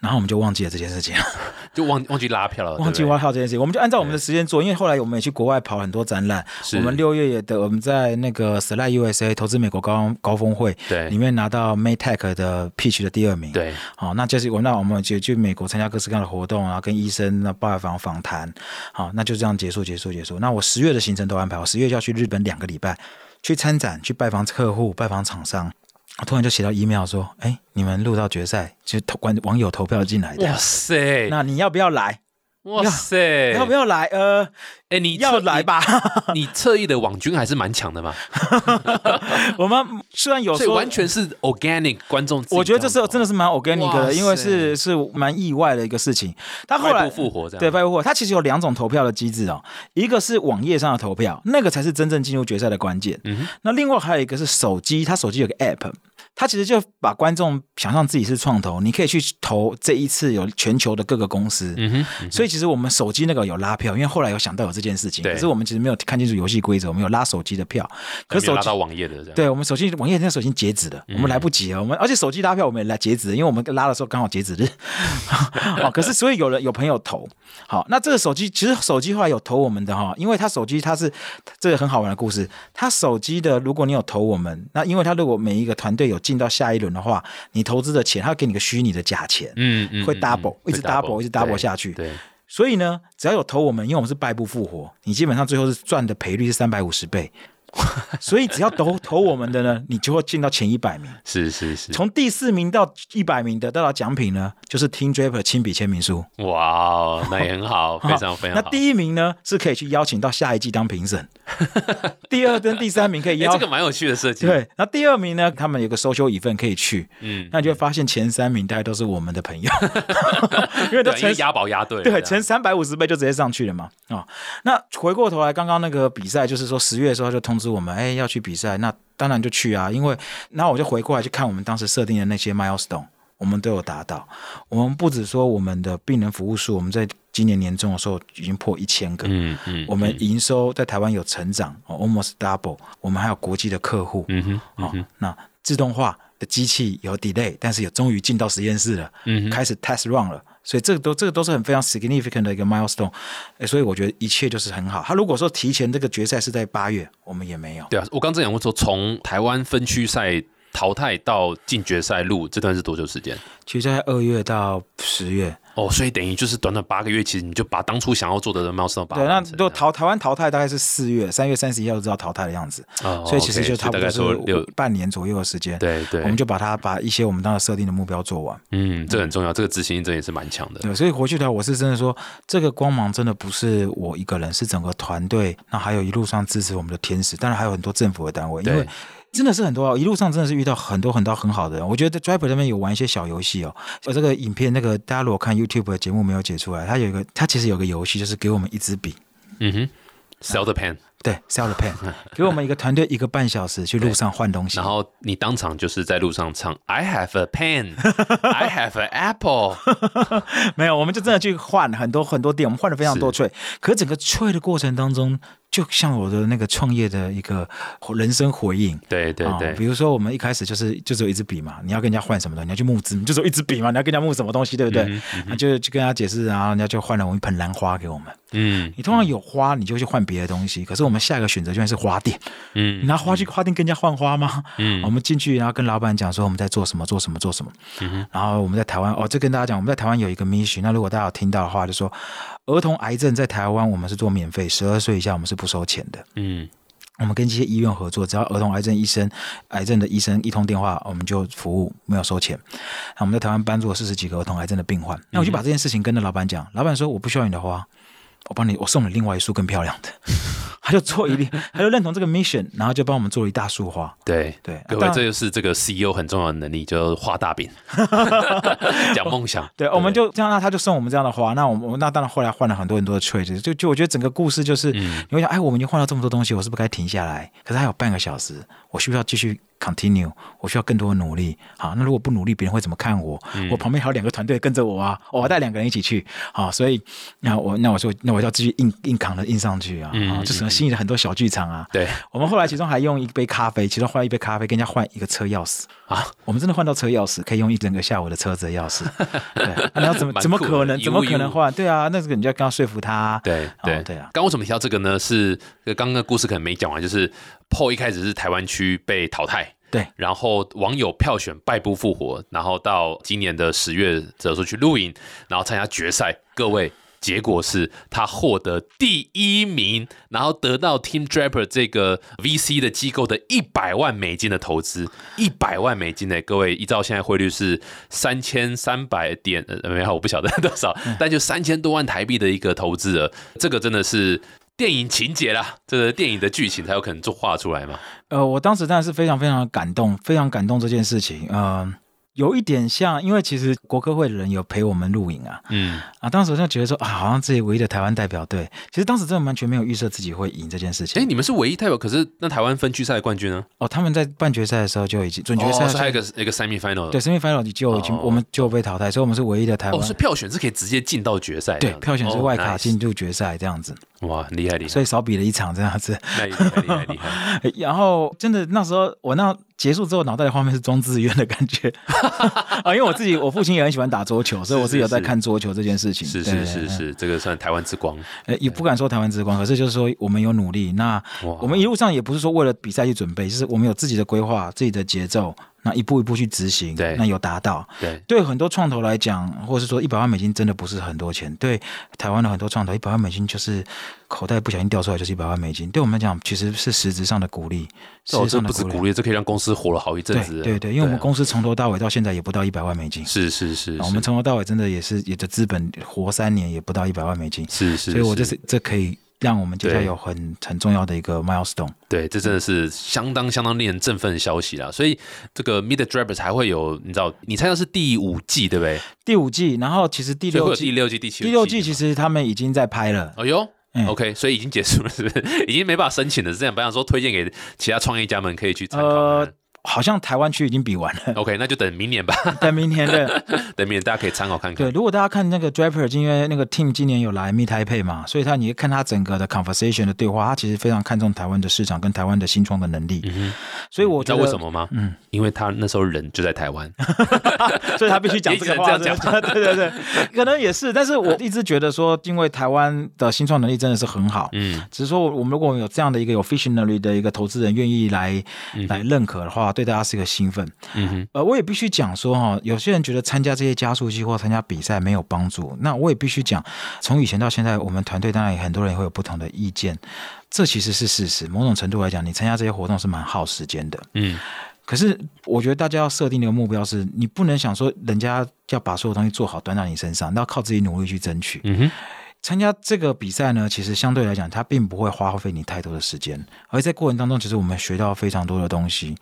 然后我们就忘记了这件事情，*laughs* 就忘忘记拉票了，忘记拉票这件事情，我们就按照我们的时间做。因为后来我们也去国外跑很多展览，我们六月也的我们在那个 Slide USA 投资美国高高峰会对。里面拿到 Maytech 的 Pitch 的第二名，对，好，那就是我那我们就去美国参加各式各样的活动啊，跟医生那拜访访谈，好，那就这样结束结束结束。那我十月的行程都安排，我十月就要去日本两个礼拜，去参展，去拜访客户，拜访厂商。我突然就写到 email 说：“哎，你们录到决赛，就投观网友投票进来的。哇塞！那你要不要来？哇塞！要不要来？呃，哎，你要来吧？你侧翼的网军还是蛮强的嘛。*laughs* *laughs* 我们虽然有说完全是 organic 观众，我觉得这是真的是蛮 organic 的，因为是是蛮意外的一个事情。他后来复活，对，复活。他其实有两种投票的机制哦，一个是网页上的投票，那个才是真正进入决赛的关键。嗯那另外还有一个是手机，他手机有个 app。他其实就把观众想象自己是创投，你可以去投这一次有全球的各个公司，嗯哼，所以其实我们手机那个有拉票，因为后来有想到有这件事情，可是我们其实没有看清楚游戏规则，我们有拉手机的票，可是拉到网页的，对我们手机网页那时候已经截止了，我们来不及了，我们而且手机拉票我们也来截止，因为我们拉的时候刚好截止日，*laughs* 哦，可是所以有人有朋友投，好，那这个手机其实手机后来有投我们的哈，因为他手机他是这个很好玩的故事，他手机的如果你有投我们，那因为他如果每一个团队有。进到下一轮的话，你投资的钱，他会给你个虚拟的假钱，嗯嗯，会 double，一直 double，一直 double 下去。对，所以呢，只要有投我们，因为我们是败不复活，你基本上最后是赚的赔率是三百五十倍。*laughs* 所以只要投投我们的呢，你就会进到前一百名。是是是，从第四名到一百名的得到奖品呢，就是 Team Draper 亲笔签名书。哇，那也很好，*laughs* 非常非常。那第一名呢，是可以去邀请到下一季当评审。*laughs* 第二跟第三名可以邀，这个蛮有趣的设计。对，那第二名呢，他们有个收修一份可以去。嗯，那你就会发现前三名大概都是我们的朋友，因为都成押宝押对，对，前三百五十倍就直接上去了嘛。啊，那回过头来，刚刚那个比赛就是说十月的时候就通知我们，哎，要去比赛，那当然就去啊。因为，那我就回过来去看我们当时设定的那些 milestone，我们都有达到。我们不止说我们的病人服务数，我们在今年年中的时候已经破一千个。嗯嗯。我们营收在台湾有成长，almost double。我们还有国际的客户。嗯哼。哦，那自动化的机器有 delay，但是也终于进到实验室了。嗯开始 test run 了。所以这个都这个都是很非常 significant 的一个 milestone，所以我觉得一切就是很好。他如果说提前这个决赛是在八月，我们也没有。对啊，我刚正讲过说，从台湾分区赛淘汰到进决赛路这段是多久时间？其实在二月到十月。哦，所以等于就是短短八个月，其实你就把当初想要做的猫生把对，那就淘台湾淘汰大概是四月，三月三十一号就知道淘汰的样子，所以其实就差不多是半年左右的时间。对对，我们就把它把一些我们当时设定的目标做完。嗯，这很重要，这个执行力真也是蛮强的。对，所以回去的话，我是真的说，这个光芒真的不是我一个人，是整个团队，那还有一路上支持我们的天使，当然还有很多政府的单位，因为。真的是很多哦！一路上真的是遇到很多很多很好的人。我觉得在 Driver 那边有玩一些小游戏哦。我这个影片，那个大家如果看 YouTube 的节目没有解出来，它有一个，它其实有个游戏，就是给我们一支笔。嗯哼，Sell the pen。对，sell the pen，*laughs* 给我们一个团队一个半小时去路上换东西，然后你当场就是在路上唱 I have a pen, *laughs* I have an apple。*laughs* 没有，我们就真的去换很多很多店，我们换了非常多 trade。可是整个 trade 的过程当中，就像我的那个创业的一个人生回应。啊对对对，比如说我们一开始就是就只有一支笔嘛，你要跟人家换什么东西，你要去募资，你就只有一支笔嘛，你要跟人家募什么东西，对不对？嗯那就去跟人家解释，然后人家就换了我一盆兰花给我们。嗯你通常有花，你就去换别的东西，可是我们下一个选择居然是花店，你嗯拿花去花店跟人家换花吗？嗯我们进去，然后跟老板讲说我们在做什么，做什么，做什么。嗯然后我们在台湾，哦，这跟大家讲，我们在台湾有一个 mission。那如果大家有听到的话，就说儿童癌症在台湾我们是做免费，十二岁以下我们是不收钱的。嗯我们跟这些医院合作，只要儿童癌症医生、癌症的医生一通电话，我们就服务，没有收钱。那我们在台湾帮助了四十几个儿童癌症的病患。那我就把这件事情跟那老板讲，老板说我不需要你的花，我帮你，我送你另外一束更漂亮的。他就做一定，*laughs* 他就认同这个 mission，然后就帮我们做了一大束花。对对，各位，这就是这个 CEO 很重要的能力，就是画大饼，*laughs* 讲梦想。对，我们就这样，那他就送我们这样的花。那我们我们那当然后来换了很多很多的 trade，就就我觉得整个故事就是，嗯你会想，哎，我们已经换了这么多东西，我是不是该停下来？可是还有半个小时，我需不需要继续 continue？我需要更多的努力。好，那如果不努力，别人会怎么看我？嗯我旁边还有两个团队跟着我啊，我还带两个人一起去。好，所以那我那我说，那我要继续硬硬扛着硬上去啊！嗯啊，就可能吸引了很多小剧场啊。对我们后来其中还用一杯咖啡，其中换一杯咖啡跟人家换一个车钥匙啊，我们真的换到车钥匙，可以用一整个下午的车子的钥匙。*laughs* 对，那你要怎么怎么可能怎么可能换？对啊，那这个你就要跟他说服他。对对对啊刚为什么提到这个呢？是呃刚刚的故事可能没讲完，就是 PO 一开始是台湾区被淘汰，对然后网友票选败不复活，然后到今年的十月的时候去露营，然后参加决赛，各位。结果是他获得第一名，然后得到 Team Draper 这个 VC 的机构的一百万美金的投资，一百万美金呢，各位依照现在汇率是三千三百点，呃，没有，我不晓得多少，但就三千多万台币的一个投资额，这个真的是电影情节啦，这个电影的剧情才有可能做画出来嘛。呃，我当时当然是非常非常的感动，非常感动这件事情。呃，有一点像，因为其实国科会的人有陪我们录影啊，嗯，啊，当时我就觉得说啊，好像自己唯一的台湾代表队，其实当时真的完全没有预设自己会赢这件事情。哎，你们是唯一代表，可是那台湾分区赛的冠军呢？哦，他们在半决赛的时候就已经准决赛是还有一个一个 semi final 对 semi final 你就已经、哦。我们就被淘汰，所以我们是唯一的台湾。哦，是票选是可以直接进到决赛这对，票选是外卡哦进入决赛这样子。哇，很厉害厉害，所以少比了一场这样子。那厉害厉害厉害，*laughs* 然后真的那时候我那结束之后，脑袋的画面是装志愿的感觉 *laughs* 啊，因为我自己我父亲也很喜欢打桌球，所以我自己有在看桌球这件事情。是对是是，是，这个算台湾之光。呃，也不敢说台湾之光，可是就是说我们有努力。那我们一路上也不是说为了比赛去准备，就是我们有自己的规划、自己的节奏，那一步一步去执行。对那有达到。对，对很多创投来讲，或者是说一百万美金真的不是很多钱。对台湾的很多创投，一百万美金就是口袋不小心掉出来就是一百万美金。对我们来讲，其实是实质上的鼓励，实质上的鼓励。这可以让公司活了好一阵子。对对对，因为我们啊公司从头到尾到现在也不到一百万美金。是是是，啊我们从头到尾真的也是也的资本活三年也不到一百万美金，是是，所以我这是是这可以让我们接下来有很很重要的一个 milestone。对，这真的是相当相当令人振奋的消息啦。所以这个 Mid Drivers 还会有，你知道，你猜到是第五季对不对？第五季，然后其实第六季第六季、第七第六季季其实他们已经在拍了。哦哟。嗯 OK，所以已经结束了，是不是？*laughs* 已经没办法申请了，是这样。本来想说推荐给其他创业家们可以去参考好像台湾区已经比完了，OK，那就等明年吧，*laughs* 等明年的 *laughs* 等明年大家可以参考看看。对，如果大家看那个 Draper，因为那个 team 今年有来 Meet Taipei 嘛，所以他你看他整个的 conversation 的对话，他其实非常看重台湾的市场跟台湾的新创的能力，嗯哼，所以我知道为什么吗？嗯，因为他那时候人就在台湾。*laughs* 所以他必须讲这个话，这样对对对，可能也是，但是我一直觉得说，因为台湾的新创能力真的是很好，嗯。只是说我们如果有这样的一个有 visionary 的一个投资人愿意来、来认可的话，对大家是一个兴奋。嗯哼，呃，我也必须讲说哈，有些人觉得参加这些加速器或参加比赛没有帮助，那我也必须讲，从以前到现在，我们团队当然也很多人也会有不同的意见，这其实是事实。某种程度来讲，你参加这些活动是蛮耗时间的。嗯可是我觉得大家要设定的一个目标是，你不能想说人家要把所有东西做好端到你身上，那要靠自己努力去争取。嗯哼，参加这个比赛呢，其实相对来讲，它并不会花费你太多的时间，而在过程当中，其实我们学到非常多的东西。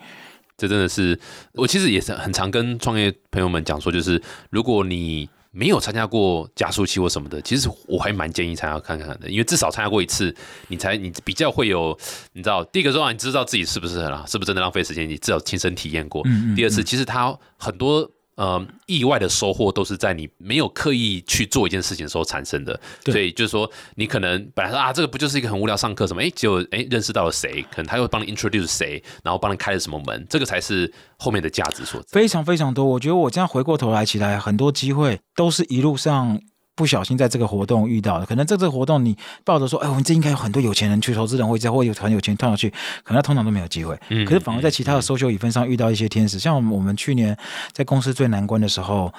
这真的是我其实也是很常跟创业朋友们讲说，就是如果你没有参加过加速器或什么的，其实我还蛮建议参加看看的，因为至少参加过一次，你才你比较会有，你知道，第一个说你知道自己适不适合啦，是不是真的浪费时间，你至少亲身体验过。第二次，其实它很多。呃，意外的收获都是在你没有刻意去做一件事情的时候产生的，所以就是说，你可能本来说啊，这个不就是一个很无聊上课什么，哎，结果哎认识到了谁，可能他又帮你 introduce 谁，然后帮你开了什么门，这个才是后面的价值所在。非常非常多，我觉得我这样回过头来起来，很多机会都是一路上。不小心在这个活动遇到的，可能在这个活动你抱着说，哎，我们这应该有很多有钱人去投资人会在，或有很有钱跳上去，可能他通常都没有机会。嗯，可是反而在其他的 social 分上遇到一些天使，像我们去年在公司最难关的时候，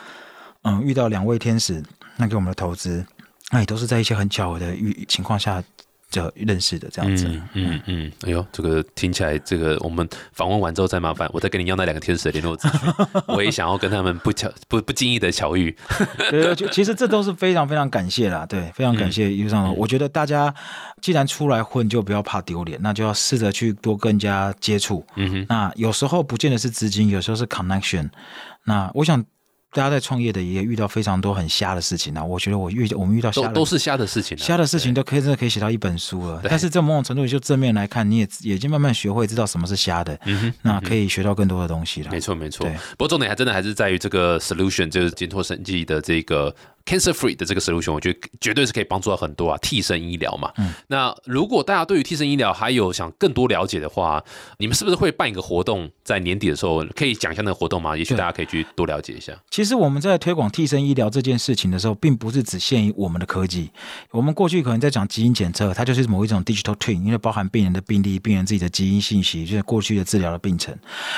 嗯，遇到两位天使，那给我们的投资，那也都是在一些很巧合的遇情况下。就认识的这样子，嗯嗯，哎呦，这个听起来，这个我们访问完之后再麻烦，我再跟你要那两个天使的联络资讯，*laughs* 我也想要跟他们不巧不不经意的巧遇。*laughs* 对，就其实这都是非常非常感谢啦，对，非常感谢一路上。我觉得大家既然出来混，就不要怕丢脸，那就要试着去多跟人家接触。嗯哼，那有时候不见得是资金，有时候是 connection。那我想。大家在创业的也遇到非常多很瞎的事情啊！我觉得我遇我们遇到都都是瞎的事情，瞎的事情都可以真的可以写到一本书了。但是这某种程度就正面来看，你也已经慢慢学会知道什么是瞎的，那可以学到更多的东西了。没错没错，不过重点还真的还是在于这个 solution，就是金拓生计的这个。Cancer free 的这个 solution，我觉得绝对是可以帮助到很多啊，替身医疗嘛。嗯，那如果大家对于替身医疗还有想更多了解的话，你们是不是会办一个活动，在年底的时候可以讲一下那个活动吗？也许大家可以去多了解一下。其实我们在推广替身医疗这件事情的时候，并不是只限于我们的科技。我们过去可能在讲基因检测，它就是某一种 digital twin，因为包含病人的病例、病人自己的基因信息，就是过去的治疗的病程。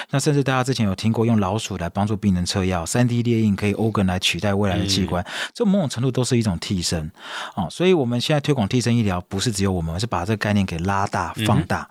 那甚至大家之前有听过用老鼠来帮助病人测药，三 D 列印可以 organ 来取代未来的器官。这某种程度都是一种替身哦，所以我们现在推广替身医疗，不是只有我们，是把这个概念给拉大放大。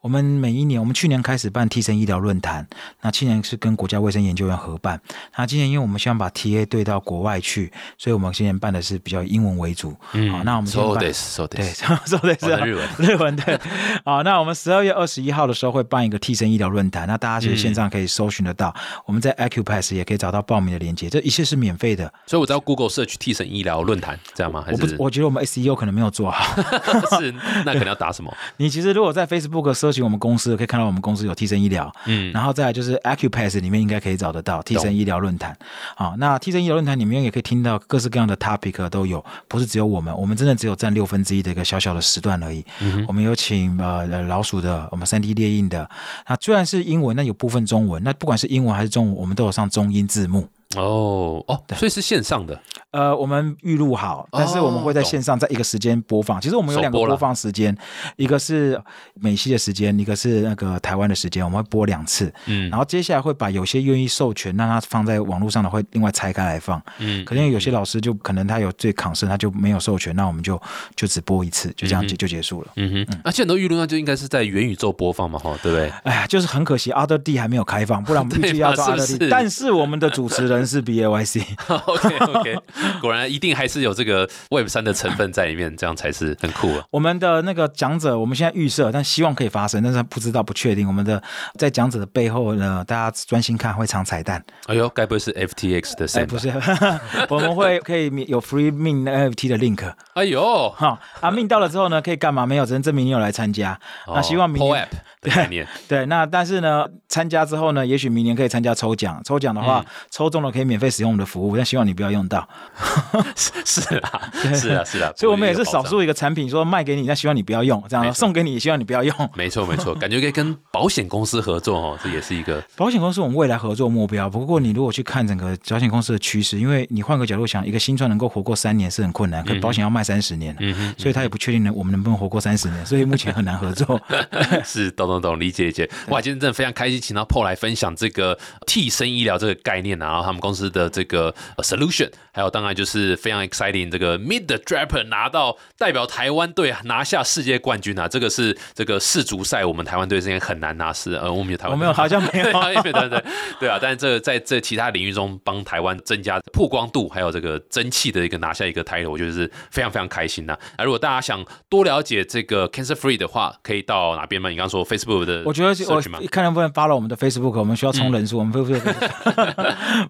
我们每一年，我们去年开始办替身医疗论坛，那去年是跟国家卫生研究院合办。那今年因为我们希望把 TA 对到国外去，所以我们今年办的是比较英文为主。嗯，那我们说对，说对，说对是日文，*laughs* 日文对。好，那我们十二月二十一号的时候会办一个替身医疗论坛，那大家其实线上可以搜寻得到，我们在 Acupass 也可以找到报名的链接，这一切是免费的。所以我在 Google search 替身医疗。论坛这样吗？我不，我觉得我们 SEO 可能没有做好。*laughs* 是，那可能要打什么？*laughs* 你其实如果在 Facebook 搜寻我们公司，可以看到我们公司有替身医疗。嗯，然后再来就是 Acupass 里面应该可以找得到替身医疗论坛。好，那替身医疗论坛里面也可以听到各式各样的 topic 都有，不是只有我们，我们真的只有占六分之一的一个小小的时段而已。我们有请呃老鼠的，我们三 D 列印的。那虽然是英文，那有部分中文。那不管是英文还是中文，我们都有上中英字幕。哦哦，所以是线上的。呃，我们预录好，但是我们会在线上在一个时间播放。其实我们有两个播放时间，一个是美西的时间，一个是那个台湾的时间，我们会播两次。嗯，然后接下来会把有些愿意授权让他放在网络上的，会另外拆开来放。嗯，可能有些老师就可能他有最抗生，他就没有授权，那我们就就只播一次，就这样就就结束了。嗯哼，那现在都预录，那就应该是在元宇宙播放嘛，哈，对不对？哎呀，就是很可惜，Other D 还没有开放，不然我们预计要做 Other *laughs* D。但是我们的主持人。是 B A Y C，OK *laughs* OK，果然一定还是有这个 Web 三的成分在里面，这样才是很酷啊。*laughs* 我们的那个讲者，我们现在预设，但希望可以发生，但是不知道不确定。我们的在讲者的背后呢，大家专心看会藏彩蛋。哎呦，该不会是 F T X 的？哎，不是，*laughs* 我们会可以有 Free Min N F T 的 link。哎呦，哈啊，Min 到了之后呢，可以干嘛？没有，只能证明你有来参加。那希望明年。对对，那但是呢，参加之后呢，也许明年可以参加抽奖。抽奖的话，抽中了可以免费使用我们的服务，但希望你不要用到。*laughs* 是是啊，是啊，是啊。所以我们也是少数一个产品，说卖给你，但希望你不要用，这样送给你，希望你不要用。没错没错，感觉可以跟保险公司合作哦，这也是一个 *laughs* 保险公司我们未来合作目标。不过你如果去看整个保险公司的趋势，因为你换个角度想，一个新创能够活过三年是很困难，可保险要卖三十年，嗯所以他也不确定呢，我们能不能活过三十年，所以目前很难合作。*laughs* 是懂懂懂，理解理解。哇，今天真的非常开心，请到 Paul 来分享这个替身医疗这个概念，然后他们公司的这个 solution，还有当然就是非常 exciting 这个 Mid Draper 拿到代表台湾队拿下世界冠军啊，这个是这个世足赛我们台湾队之前很难拿是呃，我们有台湾没有好像没有 *laughs* 对对对对啊，但是这在这其他领域中帮台湾增加曝光度，还有这个争气的一个拿下一个 title，我觉得是非常非常开心的。那如果大家想多了解这个 Cancer Free 的话，可以到哪边吗？你刚刚说 Facebook 的，我觉得。我看能不能发了我们的 Facebook，我们需要充人数，我们 Facebook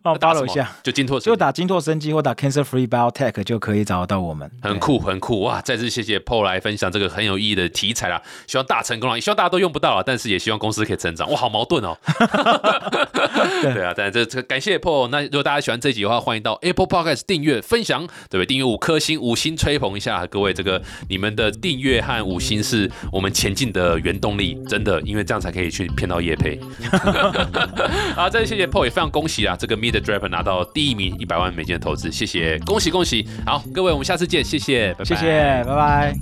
哦，*laughs* 打什 follow 么一下？就金拓生就打金拓生机或打 Cancer Free Biotech 就可以找得到我们。很酷，很酷哇！再次谢谢 Paul 来分享这个很有意义的题材啦，希望大成功啦，也希望大家都用不到啊，但是也希望公司可以成长。哇，好矛盾哦。*laughs* *laughs* 对啊，但这这感谢 Paul。那如果大家喜欢这集的话，欢迎到 Apple Podcast 订阅、分享，对不对？订阅五颗星，五星吹捧一下各位。这个你们的订阅和五星是我们前进的原动力，真的，因为这样才可以去骗到叶配。*laughs* 好，再次谢谢 Paul，也非常恭喜啊，这个 the Draper 拿到第一名，一百万美金的投资，谢谢，恭喜恭喜。好，各位，我们下次见，谢谢，拜拜谢谢，拜拜。